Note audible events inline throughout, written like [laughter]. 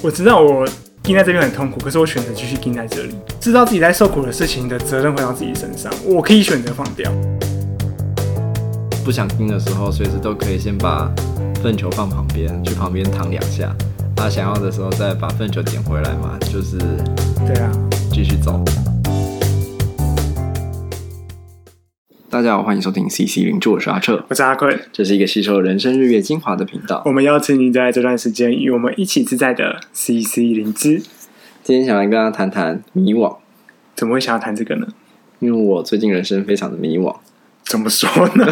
我知道我钉在这边很痛苦，可是我选择继续钉在这里。知道自己在受苦的事情的责任回到自己身上，我可以选择放掉。不想钉的时候，随时都可以先把粪球放旁边，去旁边躺两下。他想要的时候再把粪球捡回来嘛，就是对啊，继续走。大家好，欢迎收听 CC 灵知，我是阿彻，我是阿坤，这是一个吸收人生日月精华的频道。我们邀请你在这段时间与我们一起自在的 CC 灵知。今天想来跟大家谈谈迷惘。怎么会想要谈这个呢？因为我最近人生非常的迷惘。怎么说呢？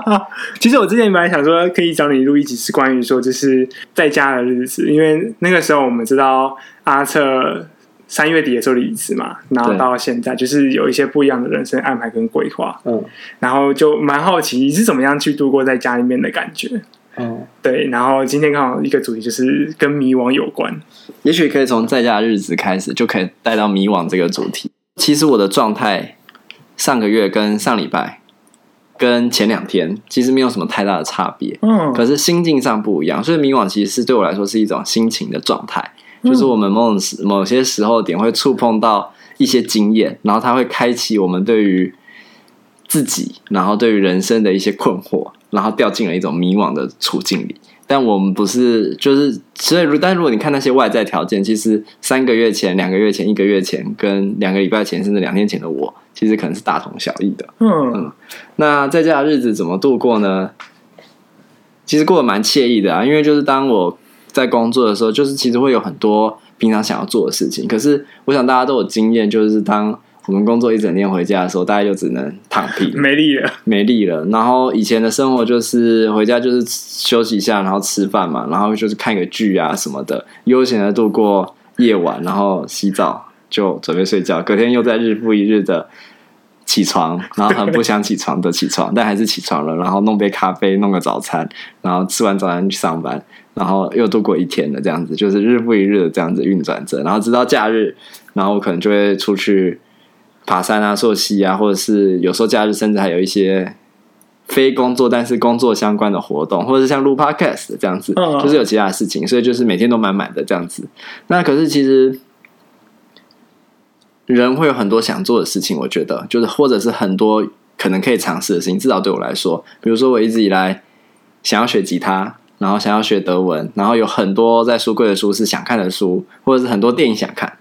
[laughs] 其实我之前本来想说可以找你录一集，是关于说就是在家的日子，因为那个时候我们知道阿彻。三月底的时候离职嘛，然后到现在就是有一些不一样的人生安排跟规划，嗯，然后就蛮好奇你是怎么样去度过在家里面的感觉，嗯，对，然后今天刚好一个主题就是跟迷惘有关，也许可以从在家的日子开始，就可以带到迷惘这个主题。其实我的状态上个月跟上礼拜跟前两天其实没有什么太大的差别，嗯，可是心境上不一样，所以迷惘其实是对我来说是一种心情的状态。就是我们某种某些时候点会触碰到一些经验，然后它会开启我们对于自己，然后对于人生的一些困惑，然后掉进了一种迷惘的处境里。但我们不是，就是所以，但如果你看那些外在条件，其实三个月前、两个月前、一个月前，跟两个礼拜前，甚至两天前的我，其实可能是大同小异的。嗯嗯。那在家的日子怎么度过呢？其实过得蛮惬意的啊，因为就是当我。在工作的时候，就是其实会有很多平常想要做的事情。可是，我想大家都有经验，就是当我们工作一整天回家的时候，大家就只能躺平，[laughs] 没力了，没力了。然后以前的生活就是回家就是休息一下，然后吃饭嘛，然后就是看个剧啊什么的，悠闲的度过夜晚，然后洗澡就准备睡觉。隔天又在日复一日的起床，然后很不想起床的起床，但还是起床了。然后弄杯咖啡，弄个早餐，然后吃完早餐去上班。然后又度过一天的这样子，就是日复一日的这样子运转着。然后直到假日，然后我可能就会出去爬山啊、溯溪啊，或者是有时候假日甚至还有一些非工作但是工作相关的活动，或者是像录 Podcast 这样子，就是有其他的事情，所以就是每天都满满的这样子。那可是其实人会有很多想做的事情，我觉得就是或者是很多可能可以尝试的事情。至少对我来说，比如说我一直以来想要学吉他。然后想要学德文，然后有很多在书柜的书是想看的书，或者是很多电影想看。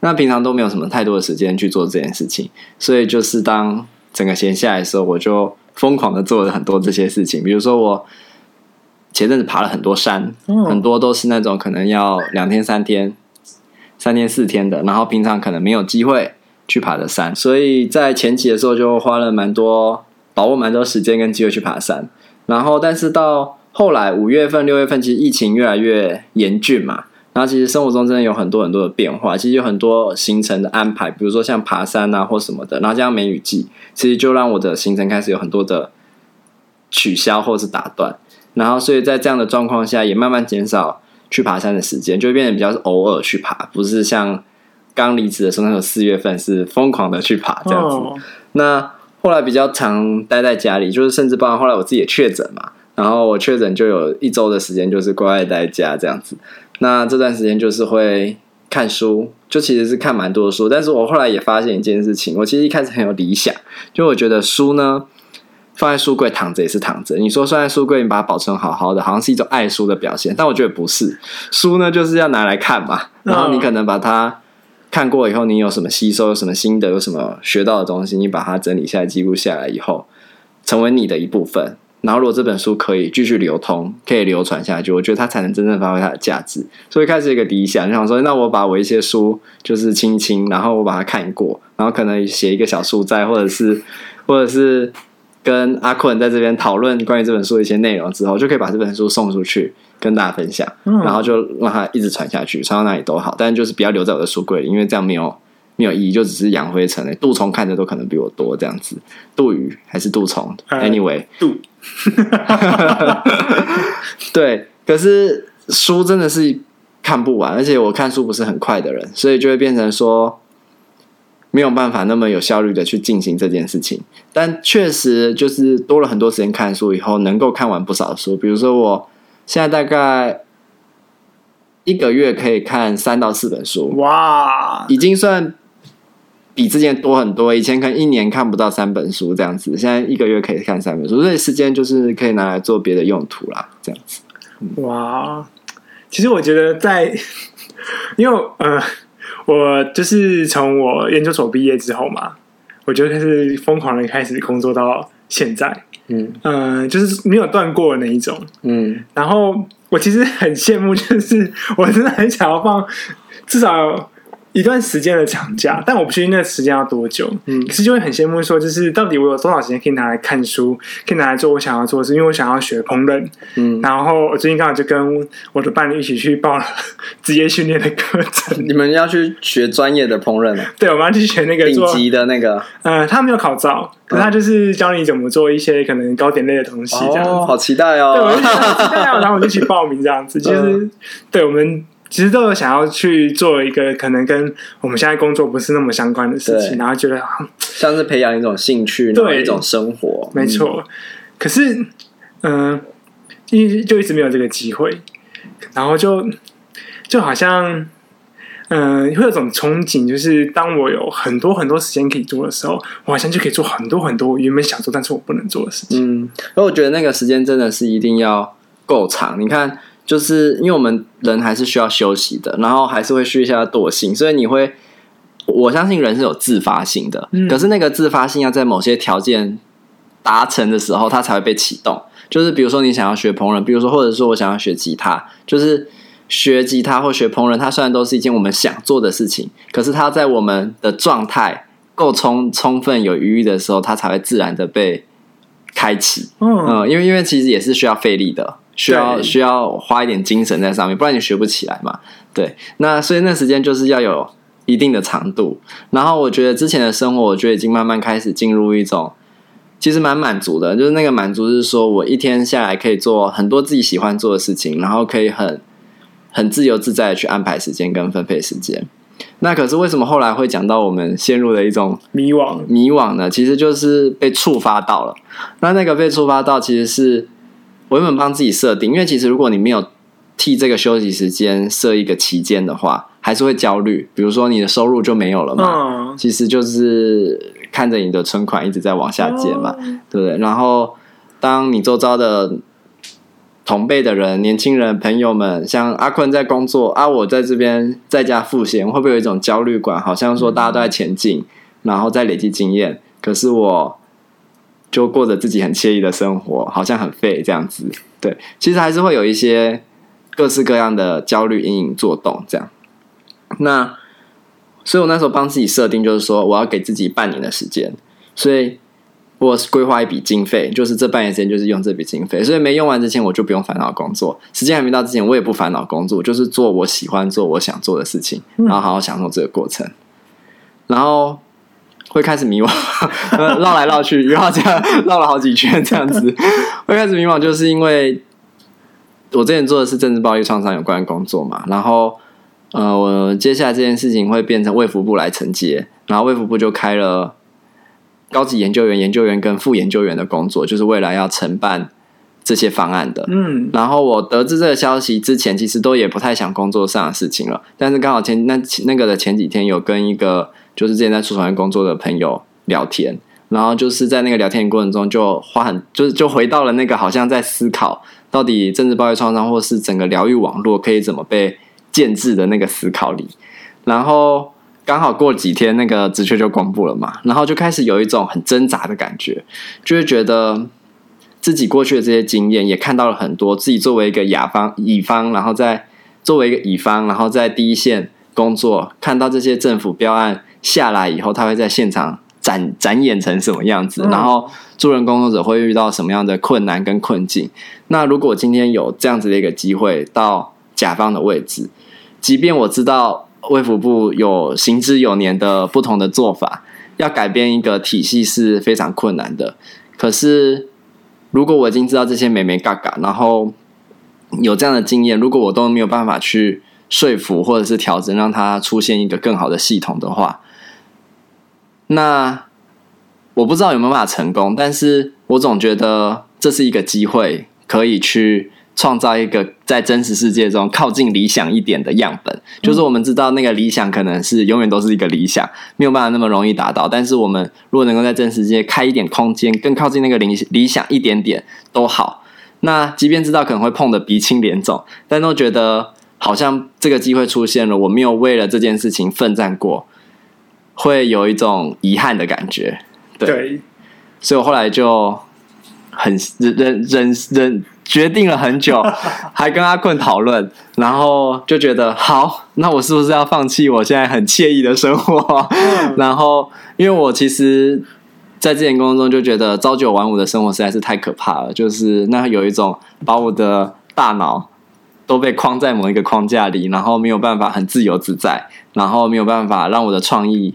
那平常都没有什么太多的时间去做这件事情，所以就是当整个闲下来的时候，我就疯狂的做了很多这些事情。比如说我前阵子爬了很多山，很多都是那种可能要两天三天、三天四天的，然后平常可能没有机会去爬的山，所以在前期的时候就花了蛮多，把握蛮多时间跟机会去爬山。然后但是到后来五月份、六月份，其实疫情越来越严峻嘛，然后其实生活中真的有很多很多的变化，其实有很多行程的安排，比如说像爬山啊或什么的，然后加上梅雨季，其实就让我的行程开始有很多的取消或是打断，然后所以在这样的状况下，也慢慢减少去爬山的时间，就会变得比较偶尔去爬，不是像刚离职的时候那种四月份是疯狂的去爬这样子。Oh. 那后来比较常待在家里，就是甚至包括后来我自己也确诊嘛。然后我确诊就有一周的时间，就是乖乖待家这样子。那这段时间就是会看书，就其实是看蛮多书。但是我后来也发现一件事情，我其实一开始很有理想，就我觉得书呢放在书柜躺着也是躺着。你说放在书柜，你把它保存好好的，好像是一种爱书的表现。但我觉得不是，书呢就是要拿来看嘛。然后你可能把它看过以后，你有什么吸收，有什么心得，有什么学到的东西，你把它整理下来、记录下来以后，成为你的一部分。然后，如果这本书可以继续流通，可以流传下去，我觉得它才能真正发挥它的价值。所以开始一个理想，就想说，那我把我一些书就是清清，然后我把它看过，然后可能写一个小书摘，或者是，或者是跟阿坤在这边讨论关于这本书的一些内容之后，就可以把这本书送出去跟大家分享，然后就让它一直传下去，传到哪里都好，但是就是不要留在我的书柜里，因为这样没有。没有意义，就只是扬灰尘诶。杜虫看着都可能比我多这样子，杜鱼还是杜虫？Anyway，杜，[laughs] 对。可是书真的是看不完，而且我看书不是很快的人，所以就会变成说没有办法那么有效率的去进行这件事情。但确实就是多了很多时间看书以后，能够看完不少书。比如说我现在大概一个月可以看三到四本书，哇，已经算比之前多很多。以前可能一年看不到三本书这样子，现在一个月可以看三本书，所以时间就是可以拿来做别的用途啦，这样子。哇，其实我觉得在，[laughs] 因为呃，我就是从我研究所毕业之后嘛，我就开始疯狂的开始工作到现在，嗯嗯、呃，就是没有断过的那一种，嗯，然后。我其实很羡慕，就是我真的很想要放至少一段时间的长假，但我不确定那个时间要多久。嗯，可是就会很羡慕说，就是到底我有多少时间可以拿来看书，可以拿来做我想要做的事，因为我想要学烹饪。嗯，然后我最近刚好就跟我的伴侣一起去报了 [laughs] 职业训练的课程。你们要去学专业的烹饪啊？对，我们要去学那个顶级的那个。呃，他没有考照，可他就是教你怎么做一些可能糕点类的东西，这样好期待哦！对，我就很期待，然后我就去报名这样子，就是对我们。其实都有想要去做一个可能跟我们现在工作不是那么相关的事情，然后觉得像是培养一种兴趣，对一种生活，没错。嗯、可是，嗯、呃，一就一直没有这个机会，然后就就好像，嗯、呃，会有种憧憬，就是当我有很多很多时间可以做的时候，我好像就可以做很多很多我原本想做但是我不能做的事情。嗯，而我觉得那个时间真的是一定要够长。你看。就是因为我们人还是需要休息的，然后还是会需要一下惰性，所以你会，我相信人是有自发性的，嗯、可是那个自发性要在某些条件达成的时候，它才会被启动。就是比如说你想要学烹饪，比如说或者说我想要学吉他，就是学吉他或学烹饪，它虽然都是一件我们想做的事情，可是它在我们的状态够充充分有余裕的时候，它才会自然的被开启。嗯，嗯，因为因为其实也是需要费力的。需要需要花一点精神在上面，不然你学不起来嘛。对，那所以那时间就是要有一定的长度。然后我觉得之前的生活，我觉得已经慢慢开始进入一种其实蛮满足的，就是那个满足是说我一天下来可以做很多自己喜欢做的事情，然后可以很很自由自在的去安排时间跟分配时间。那可是为什么后来会讲到我们陷入了一种迷惘迷惘呢？其实就是被触发到了。那那个被触发到其实是。我原本帮自己设定，因为其实如果你没有替这个休息时间设一个期间的话，还是会焦虑。比如说你的收入就没有了嘛，嗯、其实就是看着你的存款一直在往下减嘛，嗯、对不对？然后当你周遭的同辈的人、年轻人、朋友们，像阿坤在工作，啊，我在这边在家赋闲，会不会有一种焦虑感？好像说大家都在前进，嗯、然后在累积经验，可是我。就过着自己很惬意的生活，好像很废这样子。对，其实还是会有一些各式各样的焦虑隐隐作动。这样，那所以我那时候帮自己设定，就是说我要给自己半年的时间，所以我规划一笔经费，就是这半年时间就是用这笔经费。所以没用完之前，我就不用烦恼工作；时间还没到之前，我也不烦恼工作，就是做我喜欢做、我想做的事情，然后好好享受这个过程，然后。会开始迷惘，[laughs] 绕来绕去，然后这样绕了好几圈，这样子 [laughs] 会开始迷惘，就是因为我之前做的是政治暴力创伤有关的工作嘛，然后呃，我接下来这件事情会变成卫福部来承接，然后卫福部就开了高级研究员、研究员跟副研究员的工作，就是未来要承办这些方案的。嗯，然后我得知这个消息之前，其实都也不太想工作上的事情了，但是刚好前那那个的前几天有跟一个。就是之前在出版工作的朋友聊天，然后就是在那个聊天过程中，就花很就是就回到了那个好像在思考到底政治暴力创伤或是整个疗愈网络可以怎么被建置的那个思考里，然后刚好过几天那个职缺就公布了嘛，然后就开始有一种很挣扎的感觉，就会觉得自己过去的这些经验也看到了很多，自己作为一个甲方乙方，然后在作为一个乙方，然后在第一线工作，看到这些政府标案。下来以后，他会在现场展展演成什么样子？然后助人工作者会遇到什么样的困难跟困境？那如果今天有这样子的一个机会到甲方的位置，即便我知道卫福部有行之有年的不同的做法，要改变一个体系是非常困难的。可是如果我已经知道这些美眉嘎嘎，然后有这样的经验，如果我都没有办法去说服或者是调整，让它出现一个更好的系统的话，那我不知道有没有办法成功，但是我总觉得这是一个机会，可以去创造一个在真实世界中靠近理想一点的样本，就是我们知道那个理想可能是永远都是一个理想，没有办法那么容易达到。但是我们如果能够在真实世界开一点空间，更靠近那个理理想一点点都好。那即便知道可能会碰得鼻青脸肿，但都觉得好像这个机会出现了，我没有为了这件事情奋战过，会有一种遗憾的感觉。对，对所以我后来就很忍忍忍忍。决定了很久，[laughs] 还跟阿坤讨论，然后就觉得好，那我是不是要放弃我现在很惬意的生活？嗯、然后，因为我其实，在之前工作中就觉得朝九晚五的生活实在是太可怕了，就是那有一种把我的大脑都被框在某一个框架里，然后没有办法很自由自在，然后没有办法让我的创意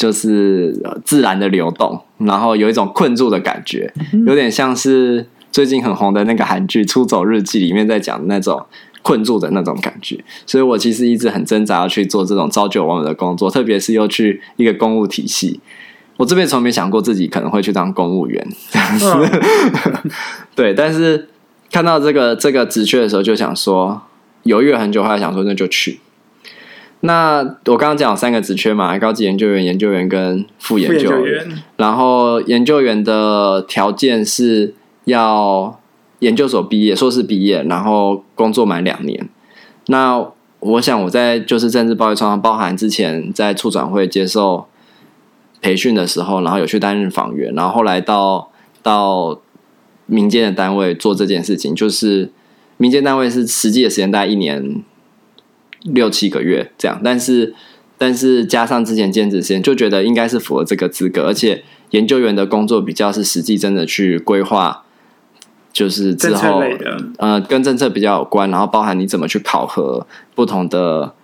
就是自然的流动，然后有一种困住的感觉，有点像是。最近很红的那个韩剧《出走日记》里面在讲那种困住的那种感觉，所以我其实一直很挣扎要去做这种朝九晚五的工作，特别是又去一个公务体系。我这边从没想过自己可能会去当公务员，这样子。嗯、对，但是看到这个这个职缺的时候，就想说犹豫了很久，后来想说那就去。那我刚刚讲有三个职缺嘛，高级研究员、研究员跟副研究员。究员然后研究员的条件是。要研究所毕业，硕士毕业，然后工作满两年。那我想我在就是政治报业创伤，包含之前在处转会接受培训的时候，然后有去担任访员，然后后来到到民间的单位做这件事情，就是民间单位是实际的时间大概一年六七个月这样，但是但是加上之前兼职时间，就觉得应该是符合这个资格，而且研究员的工作比较是实际真的去规划。就是之后，呃，跟政策比较有关，然后包含你怎么去考核不同的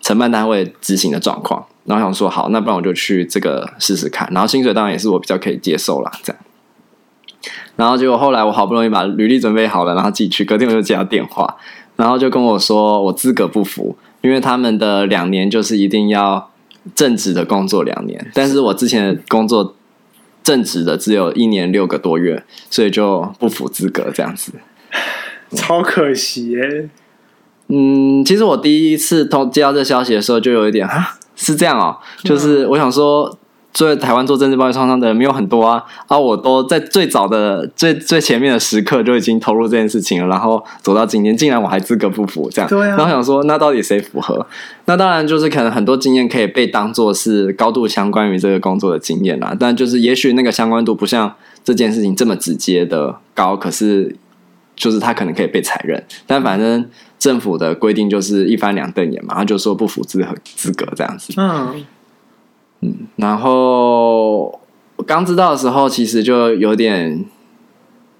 承办单位执行的状况，然后想说好，那不然我就去这个试试看，然后薪水当然也是我比较可以接受啦，这样。然后结果后来我好不容易把履历准备好了，然后自己去，隔天我就接到电话，然后就跟我说我资格不符，因为他们的两年就是一定要正职的工作两年，但是我之前的工作。正职的只有一年六个多月，所以就不符资格这样子，超可惜耶。嗯，其实我第一次通接到这消息的时候，就有一点啊，是这样哦，就是我想说。在台湾做政治暴力创伤的人没有很多啊，啊，我都在最早的最最前面的时刻就已经投入这件事情了，然后走到今天，竟然我还资格不符这样，对啊，然后想说，那到底谁符合？那当然就是可能很多经验可以被当做是高度相关于这个工作的经验啦，但就是也许那个相关度不像这件事情这么直接的高，可是就是他可能可以被采认，但反正政府的规定就是一翻两瞪眼嘛，他就说不符资格资格这样子，嗯。嗯，然后我刚知道的时候，其实就有点，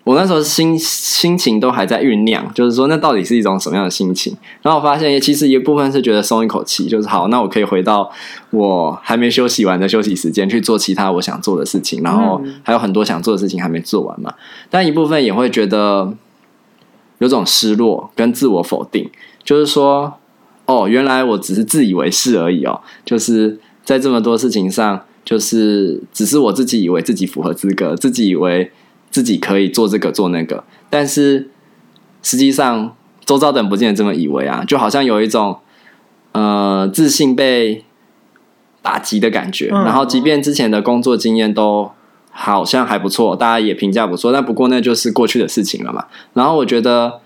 我那时候心心情都还在酝酿，就是说那到底是一种什么样的心情？然后我发现，其实一部分是觉得松一口气，就是好，那我可以回到我还没休息完的休息时间去做其他我想做的事情，然后还有很多想做的事情还没做完嘛。但一部分也会觉得有种失落跟自我否定，就是说，哦，原来我只是自以为是而已哦，就是。在这么多事情上，就是只是我自己以为自己符合资格，自己以为自己可以做这个做那个，但是实际上周遭的人不见得这么以为啊，就好像有一种呃自信被打击的感觉。然后，即便之前的工作经验都好像还不错，大家也评价不错，但不过那就是过去的事情了嘛。然后我觉得。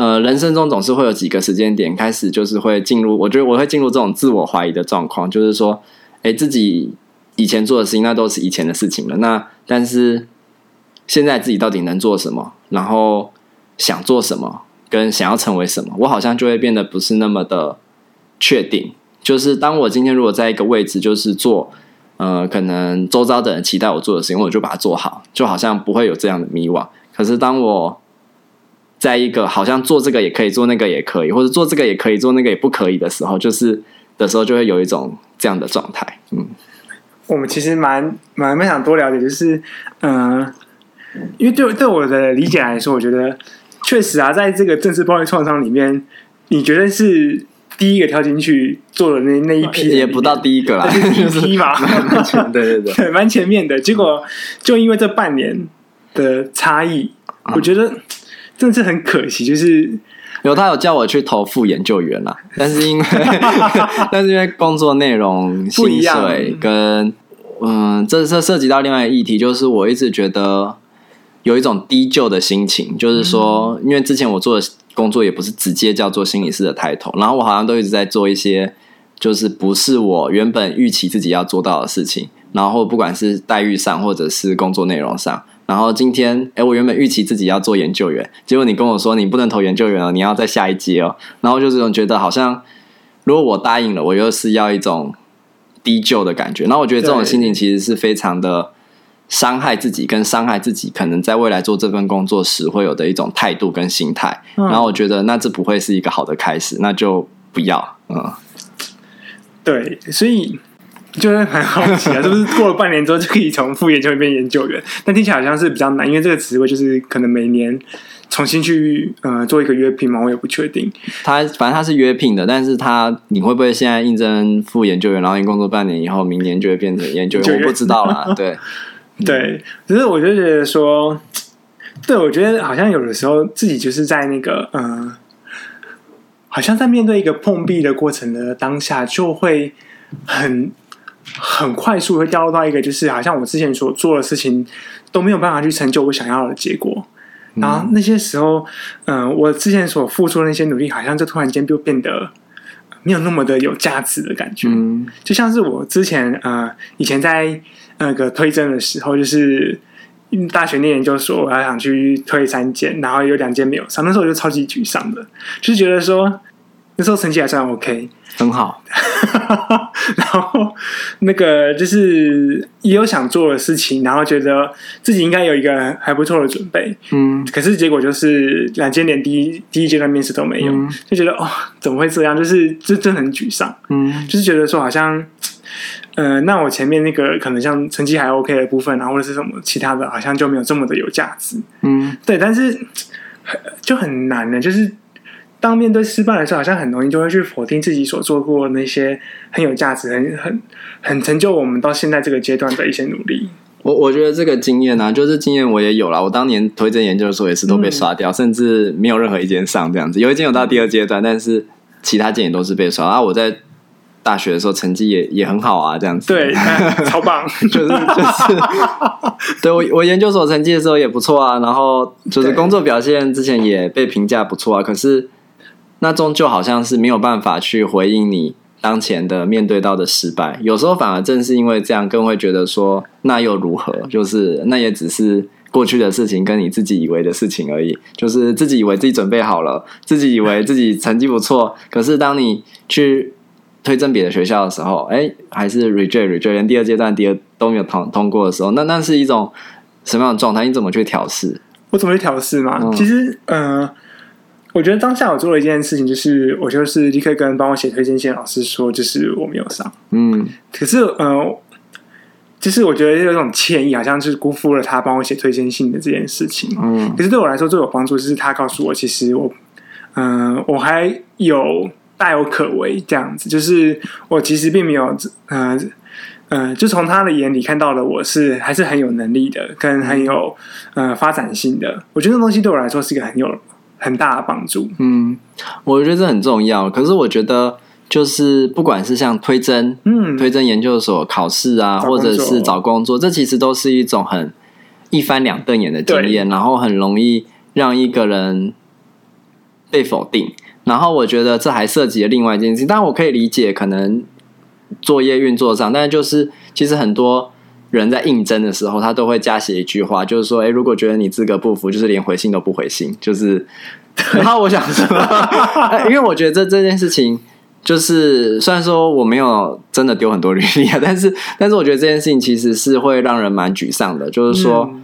呃，人生中总是会有几个时间点开始，就是会进入，我觉得我会进入这种自我怀疑的状况，就是说，哎，自己以前做的事情，那都是以前的事情了。那但是现在自己到底能做什么？然后想做什么？跟想要成为什么？我好像就会变得不是那么的确定。就是当我今天如果在一个位置，就是做，呃，可能周遭的人期待我做的事情，我就把它做好，就好像不会有这样的迷惘。可是当我在一个好像做这个也可以，做那个也可以，或者做这个也可以，做那个也不可以的时候，就是的时候就会有一种这样的状态。嗯，我们其实蛮蛮蛮想多了解，就是嗯、因为对对我的理解来说，我觉得确实啊，在这个政治报业创伤里面，你觉得是第一个跳进去做的那那一批，也不到第一个啦，第一批嘛，对对对，蛮前面的。结果就因为这半年的差异，我觉得。真的是很可惜，就是有他有叫我去投副研究员啦，[laughs] 但是因为 [laughs] 但是因为工作内容、薪水跟嗯，这这涉及到另外一个议题，就是我一直觉得有一种低就的心情，就是说，因为之前我做的工作也不是直接叫做心理师的抬头，然后我好像都一直在做一些就是不是我原本预期自己要做到的事情，然后不管是待遇上或者是工作内容上。然后今天，哎，我原本预期自己要做研究员，结果你跟我说你不能投研究员了，你要在下一阶哦。然后就这种觉得好像，如果我答应了，我又是要一种低就的感觉。然后我觉得这种心情其实是非常的伤害自己，跟伤害自己可能在未来做这份工作时会有的一种态度跟心态。然后我觉得那这不会是一个好的开始，那就不要。嗯，对，所以。就是很好奇啊，[laughs] 是不是过了半年之后就可以从副研究员变研究员？但听起来好像是比较难，因为这个职位就是可能每年重新去呃做一个约聘嘛，我也不确定。他反正他是约聘的，但是他你会不会现在应征副研究员，然后你工作半年以后，明年就会变成研究员？我不知道啦。[laughs] 对对，只是我就觉得说，对我觉得好像有的时候自己就是在那个呃，好像在面对一个碰壁的过程的当下，就会很。很快速会掉落到一个，就是好像我之前所做的事情都没有办法去成就我想要的结果。然后那些时候，嗯、呃，我之前所付出的那些努力，好像就突然间就变得没有那么的有价值的感觉。嗯，就像是我之前呃以前在那个推甄的时候，就是大学念研究所，我还想去推三间，然后有两间没有上，那时候我就超级沮丧的，就是觉得说那时候成绩还算 OK。很好，[laughs] 然后那个就是也有想做的事情，然后觉得自己应该有一个还不错的准备，嗯，可是结果就是两间连第一第一阶段面试都没有，嗯、就觉得哦，怎么会这样？就是就真的很沮丧，嗯，就是觉得说好像，呃，那我前面那个可能像成绩还 OK 的部分，然后或者是什么其他的，好像就没有这么的有价值，嗯，对，但是就很难呢，就是。当面对失败的时候，好像很容易就会去否定自己所做过那些很有价值、很很很成就我们到现在这个阶段的一些努力。我我觉得这个经验呢、啊，就是经验我也有了。我当年推荐研究所，也是都被刷掉，嗯、甚至没有任何一间上这样子。有一间有到第二阶段，但是其他间也都是被刷。啊，我在大学的时候成绩也也很好啊，这样子。对，超棒，[laughs] 就是就是。对我我研究所成绩的时候也不错啊，然后就是工作表现之前也被评价不错啊，可是。那终究好像是没有办法去回应你当前的面对到的失败，有时候反而正是因为这样，更会觉得说那又如何？就是那也只是过去的事情，跟你自己以为的事情而已。就是自己以为自己准备好了，自己以为自己成绩不错，可是当你去推甄别的学校的时候，哎，还是 reject reject，连第二阶段第二都没有通通过的时候，那那是一种什么样的状态？你怎么去调试？我怎么去调试嘛？嗯、其实，嗯、呃。我觉得当下我做了一件事情，就是我就是立刻跟帮我写推荐信的老师说，就是我没有上。嗯，可是呃，就是我觉得有种歉意，好像是辜负了他帮我写推荐信的这件事情。嗯，可是对我来说最有帮助，就是他告诉我，其实我，嗯、呃，我还有大有可为这样子，就是我其实并没有，嗯、呃、嗯、呃，就从他的眼里看到了我是还是很有能力的，跟很有呃发展性的。我觉得那东西对我来说是一个很有。很大的帮助。嗯，我觉得这很重要。可是我觉得，就是不管是像推甄，嗯，推甄研究所考试啊，或者是找工作，这其实都是一种很一翻两瞪眼的经验，然后很容易让一个人被否定。然后我觉得这还涉及了另外一件事情，但我可以理解可能作业运作上，但是就是其实很多。人在应征的时候，他都会加写一句话，就是说，哎，如果觉得你资格不符，就是连回信都不回信，就是。[laughs] 然后我想说，因为我觉得这这件事情，就是虽然说我没有真的丢很多履历啊，[laughs] 但是，但是我觉得这件事情其实是会让人蛮沮丧的。就是说，嗯、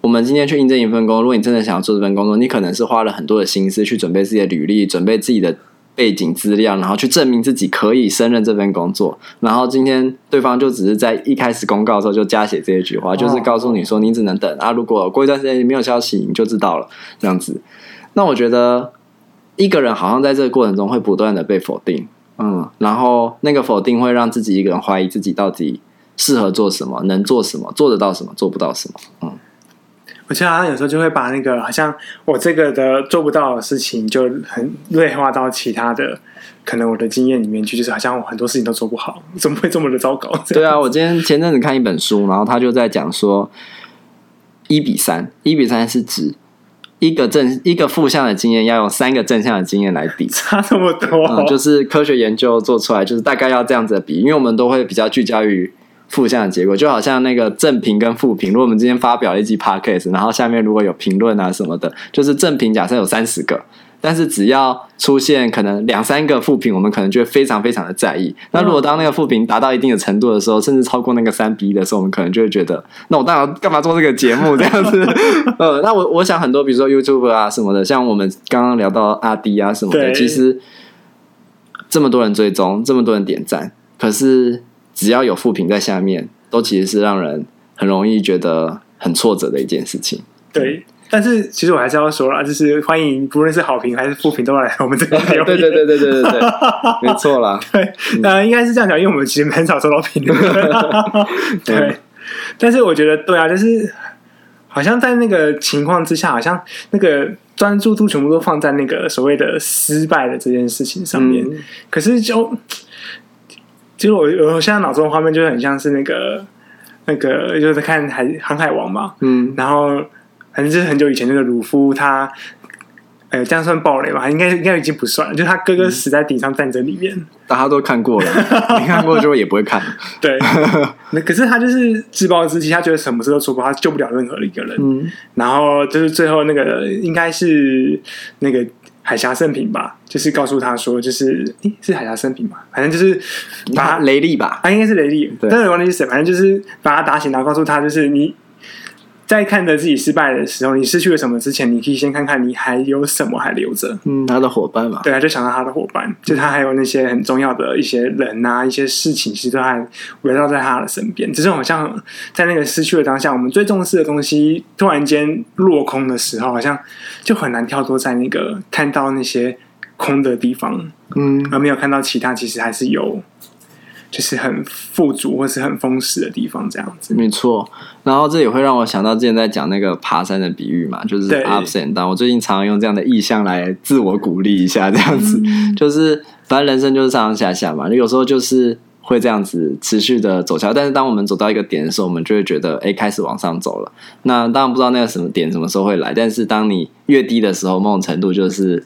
我们今天去应征一份工作，如果你真的想要做这份工作，你可能是花了很多的心思去准备自己的履历，准备自己的。背景资料，然后去证明自己可以胜任这份工作。然后今天对方就只是在一开始公告的时候就加写这一句话，就是告诉你说你只能等啊，如果过一段时间你没有消息，你就知道了这样子。那我觉得一个人好像在这个过程中会不断的被否定，嗯，然后那个否定会让自己一个人怀疑自己到底适合做什么，能做什么，做得到什么，做不到什么，嗯。我觉得好像有时候就会把那个好像我这个的做不到的事情，就很内化到其他的可能我的经验里面去，就是好像我很多事情都做不好，[laughs] 怎么会这么的糟糕？对啊，我今天前阵子看一本书，然后他就在讲说，一比三，一比三是指一个正一个负向的经验要用三个正向的经验来比，[laughs] 差这么多，嗯，就是科学研究做出来，就是大概要这样子的比，因为我们都会比较聚焦于。负向的结果就好像那个正评跟负评。如果我们今天发表了一集 podcast，然后下面如果有评论啊什么的，就是正评假设有三十个，但是只要出现可能两三个负评，我们可能就会非常非常的在意。那如果当那个负评达到一定的程度的时候，甚至超过那个三比一的时候，我们可能就会觉得，那我当然干嘛做这个节目这样子？[laughs] 呃，那我我想很多，比如说 YouTube 啊什么的，像我们刚刚聊到阿迪啊什么的，其实这么多人追踪，这么多人点赞，可是。只要有负评在下面，都其实是让人很容易觉得很挫折的一件事情。对，但是其实我还是要说啦，就是欢迎不论是好评还是负评都来我们这边 [laughs] 留言。对对对对对对对，[laughs] 没错啦。对，呃，应该是这样讲，因为我们其实很少收到评论。[laughs] 对，对，但是我觉得对啊，就是好像在那个情况之下，好像那个专注度全部都放在那个所谓的失败的这件事情上面，嗯、可是就。其实我我现在脑中的画面就很像是那个那个就是看海《航海王》嘛，嗯，然后反正就是很久以前那个鲁夫他，呃，这样算暴雷吧？应该应该已经不算了，就是他哥哥死在顶上战争里面，大家都看过了，[laughs] 没看过就也不会看。对，[laughs] 那可是他就是自暴自弃，他觉得什么事都做不好，他救不了任何一个人。嗯，然后就是最后那个应该是那个。海峡圣品吧，就是告诉他说，就是诶，是海峡圣品吧，反正就是把他雷利吧，他应该是雷利，对。但是忘记是谁，反正就是把他打醒，然后告诉他，就是你。在看着自己失败的时候，你失去了什么之前，你可以先看看你还有什么还留着。嗯，他的伙伴嘛，对啊，就想到他的伙伴，就他还有那些很重要的一些人啊，一些事情，其实都还围绕在他的身边。只是好像在那个失去的当下，我们最重视的东西突然间落空的时候，好像就很难跳脱在那个看到那些空的地方，嗯，而没有看到其他，其实还是有。就是很富足或是很丰实的地方，这样子没错。然后这也会让我想到之前在讲那个爬山的比喻嘛，就是 ups and down。我最近常常用这样的意象来自我鼓励一下，这样子、嗯、[laughs] 就是反正人生就是上上下下嘛。有时候就是会这样子持续的走下来，但是当我们走到一个点的时候，我们就会觉得哎，开始往上走了。那当然不知道那个什么点什么时候会来，但是当你越低的时候，某种程度就是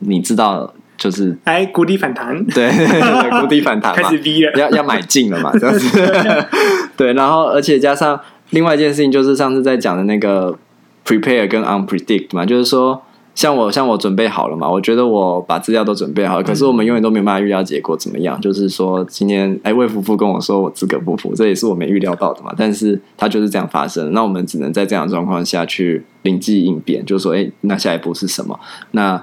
你知道。就是哎，谷底反弹，[laughs] 对，[laughs] 谷底反弹，开始低了，要要买进了嘛，这样子。[laughs] 对，然后而且加上另外一件事情，就是上次在讲的那个 prepare 跟 unpredict 嘛，就是说，像我像我准备好了嘛，我觉得我把资料都准备好了，可是我们永远都没办法预料结果怎么样。就是说，今天哎，魏夫妇跟我说我资格不符，这也是我没预料到的嘛，但是它就是这样发生，那我们只能在这样的状况下去灵机应变，就是说，哎，那下一步是什么？那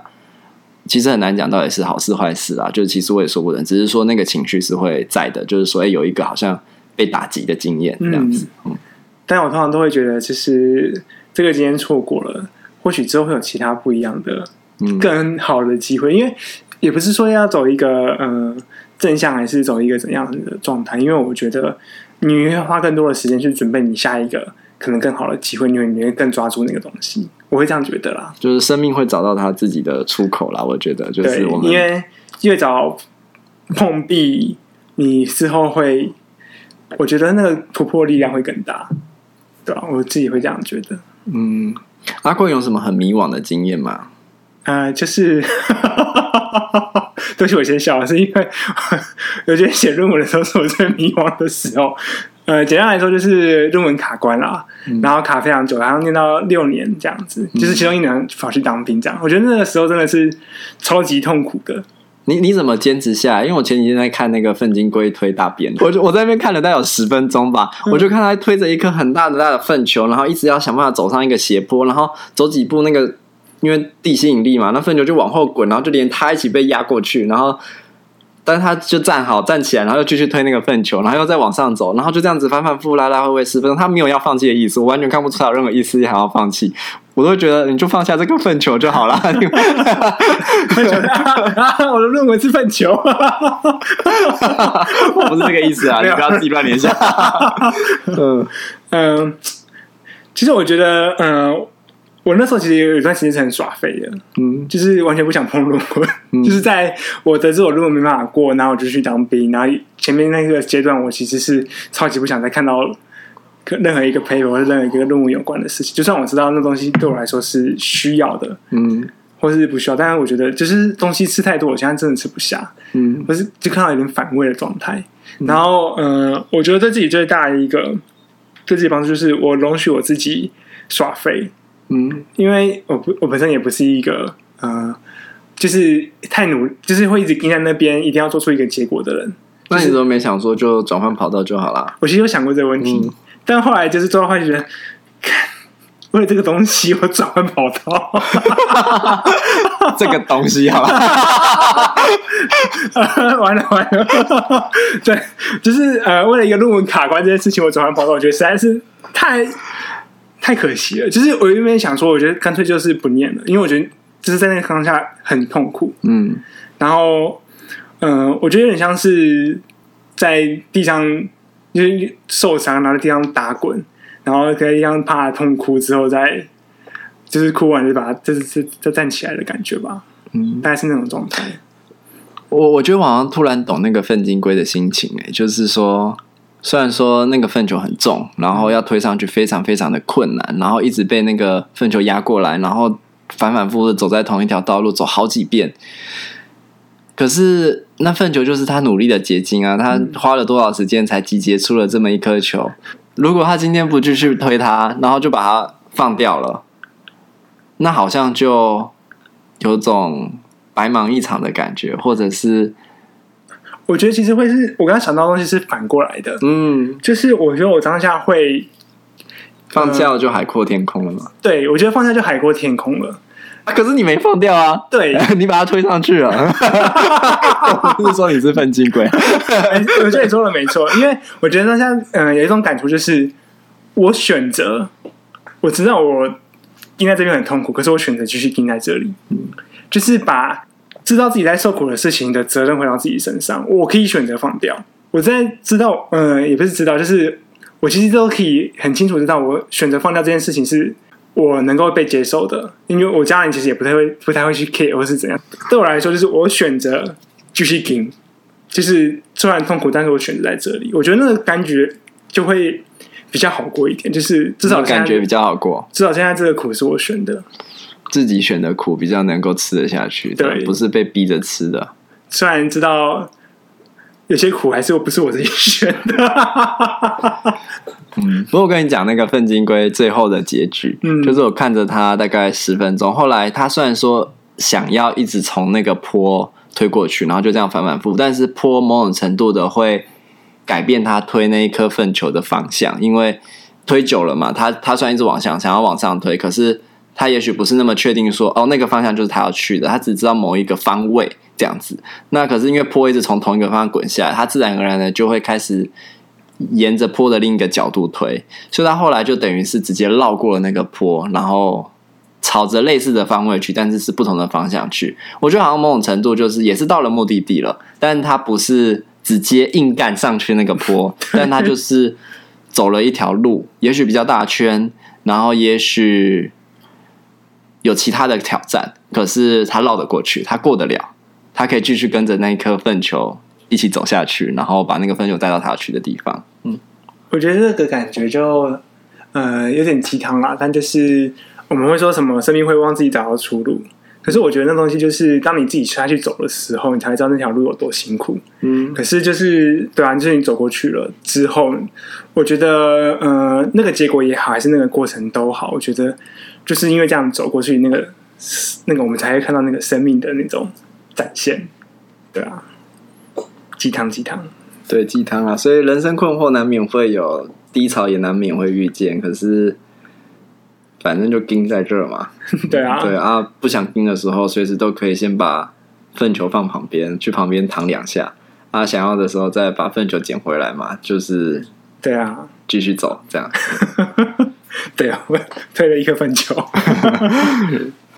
其实很难讲到底是好事坏事啊，就是其实我也说不准，只是说那个情绪是会在的，就是说，哎，有一个好像被打击的经验这样子。嗯，但我通常都会觉得，其实这个经验错过了，或许之后会有其他不一样的、更好的机会。因为也不是说要走一个呃正向，还是走一个怎样的状态。因为我觉得你会花更多的时间去准备你下一个可能更好的机会，因为你会更抓住那个东西。我会这样觉得啦，就是生命会找到他自己的出口啦。我觉得，就是我们因为越早碰壁，你之后会，我觉得那个突破力量会更大，对吧？我自己会这样觉得。嗯，阿贵有什么很迷惘的经验吗？呃，就是，[laughs] 都是我先笑，是因为我觉得写论文的时候是我最迷惘的时候。呃，简单来说就是论文卡关了，嗯、然后卡非常久，然后念到六年这样子，就是其中一年跑去当兵这样。嗯、我觉得那个时候真的是超级痛苦的。你你怎么坚持下来？因为我前几天在看那个粪金龟推大便，我就我在那边看了大概有十分钟吧，嗯、我就看他推着一颗很大的大的粪球，然后一直要想办法走上一个斜坡，然后走几步那个因为地心引力嘛，那粪球就往后滚，然后就连他一起被压过去，然后。但是他就站好站起来，然后又继续推那个粪球，然后又再往上走，然后就这样子反反复复拉拉回回十分钟，他没有要放弃的意思，我完全看不出他有任何意思想要放弃，我都觉得你就放下这个粪球就好了。我的论文是粪球，我不是这个意思啊，[laughs] 你不要自己乱联想。嗯嗯，其实我觉得，嗯、呃，我那时候其实有一段时间是很耍废的，嗯，就是完全不想碰论文，嗯、就是在我得知我论文没办法过，然后我就去当兵，然后前面那个阶段，我其实是超级不想再看到任何一个 paper 或者任何一个论文有关的事情，就算我知道那东西对我来说是需要的，嗯，或是不需要，但是我觉得就是东西吃太多，我现在真的吃不下，嗯，或是就看到有点反胃的状态，然后，嗯、呃，我觉得对自己最大的一个。对自己帮助就是我容许我自己耍废，嗯，因为我不我本身也不是一个呃，就是太努，就是会一直盯在那边，一定要做出一个结果的人。那你都没想说就转换跑道就好了？我其实有想过这个问题，嗯、但后来就是做到后来觉得，为了这个东西我转换跑道，[laughs] 这个东西好 [laughs] 了，完了完了，对。就是呃，为了一个论文卡关这件事情，我转换跑道，我觉得实在是太太可惜了。就是我原本想说，我觉得干脆就是不念了，因为我觉得就是在那个当下很痛苦。嗯，然后嗯、呃，我觉得有点像是在地上就是受伤，然后在地上打滚，然后在地上怕痛哭之后再就是哭完就把它就是再再站起来的感觉吧。嗯，大概是那种状态。我我觉得我好像突然懂那个粪金龟的心情哎，就是说，虽然说那个粪球很重，然后要推上去非常非常的困难，然后一直被那个粪球压过来，然后反反复复走在同一条道路走好几遍，可是那粪球就是他努力的结晶啊，他花了多少时间才集结出了这么一颗球？如果他今天不继续推它，然后就把它放掉了，那好像就有种。白忙一场的感觉，或者是，我觉得其实会是我刚刚想到的东西是反过来的，嗯，就是我觉得我当下会放假了就海阔天空了嘛，对，我觉得放假就海阔天空了，啊，可是你没放掉啊，对，[laughs] 你把它推上去了，[laughs] 不是说你是粪金龟，我觉得你说的没错，因为我觉得当下嗯有一种感触就是我选择，我知道我钉在这边很痛苦，可是我选择继续盯在这里，嗯。就是把知道自己在受苦的事情的责任回到自己身上，我可以选择放掉。我在知道，嗯，也不是知道，就是我其实都可以很清楚知道，我选择放掉这件事情是我能够被接受的，因为我家人其实也不太会，不太会去 care 或是怎样。对我来说，就是我选择继续听，就是虽然痛苦，但是我选择在这里。我觉得那个感觉就会比较好过一点，就是至少感觉比较好过。至少现在这个苦是我选的。自己选的苦比较能够吃得下去，对，不是被逼着吃的。虽然知道有些苦还是不是我自己选的，[laughs] 嗯。不过我跟你讲，那个粪金龟最后的结局，嗯，就是我看着他大概十分钟，后来他虽然说想要一直从那个坡推过去，然后就这样反反复，但是坡某种程度的会改变他推那一颗粪球的方向，因为推久了嘛，他他虽然一直往上想要往上推，可是。他也许不是那么确定说，哦，那个方向就是他要去的，他只知道某一个方位这样子。那可是因为坡一直从同一个方向滚下来，他自然而然的就会开始沿着坡的另一个角度推，所以他后来就等于是直接绕过了那个坡，然后朝着类似的方位去，但是是不同的方向去。我觉得好像某种程度就是也是到了目的地了，但他不是直接硬干上去那个坡，但他就是走了一条路，也许比较大圈，然后也许。有其他的挑战，可是他绕得过去，他过得了，他可以继续跟着那一颗粪球一起走下去，然后把那个粪球带到他要去的地方。嗯，我觉得这个感觉就呃有点鸡汤啦，但就是我们会说什么生命会帮自己找到出路，可是我觉得那东西就是当你自己下去走的时候，你才知道那条路有多辛苦。嗯，可是就是对啊，就是你走过去了之后，我觉得呃那个结果也好，还是那个过程都好，我觉得。就是因为这样走过去，那个那个我们才会看到那个生命的那种展现，对啊，鸡汤鸡汤，对鸡汤啊，所以人生困惑难免会有低潮，也难免会遇见，可是反正就盯在这儿嘛，对啊，[laughs] 对啊，不想盯的时候，随时都可以先把粪球放旁边，去旁边躺两下，啊，想要的时候再把粪球捡回来嘛，就是对啊，继续走这样。[laughs] 对啊，我推了一个粪球。[laughs]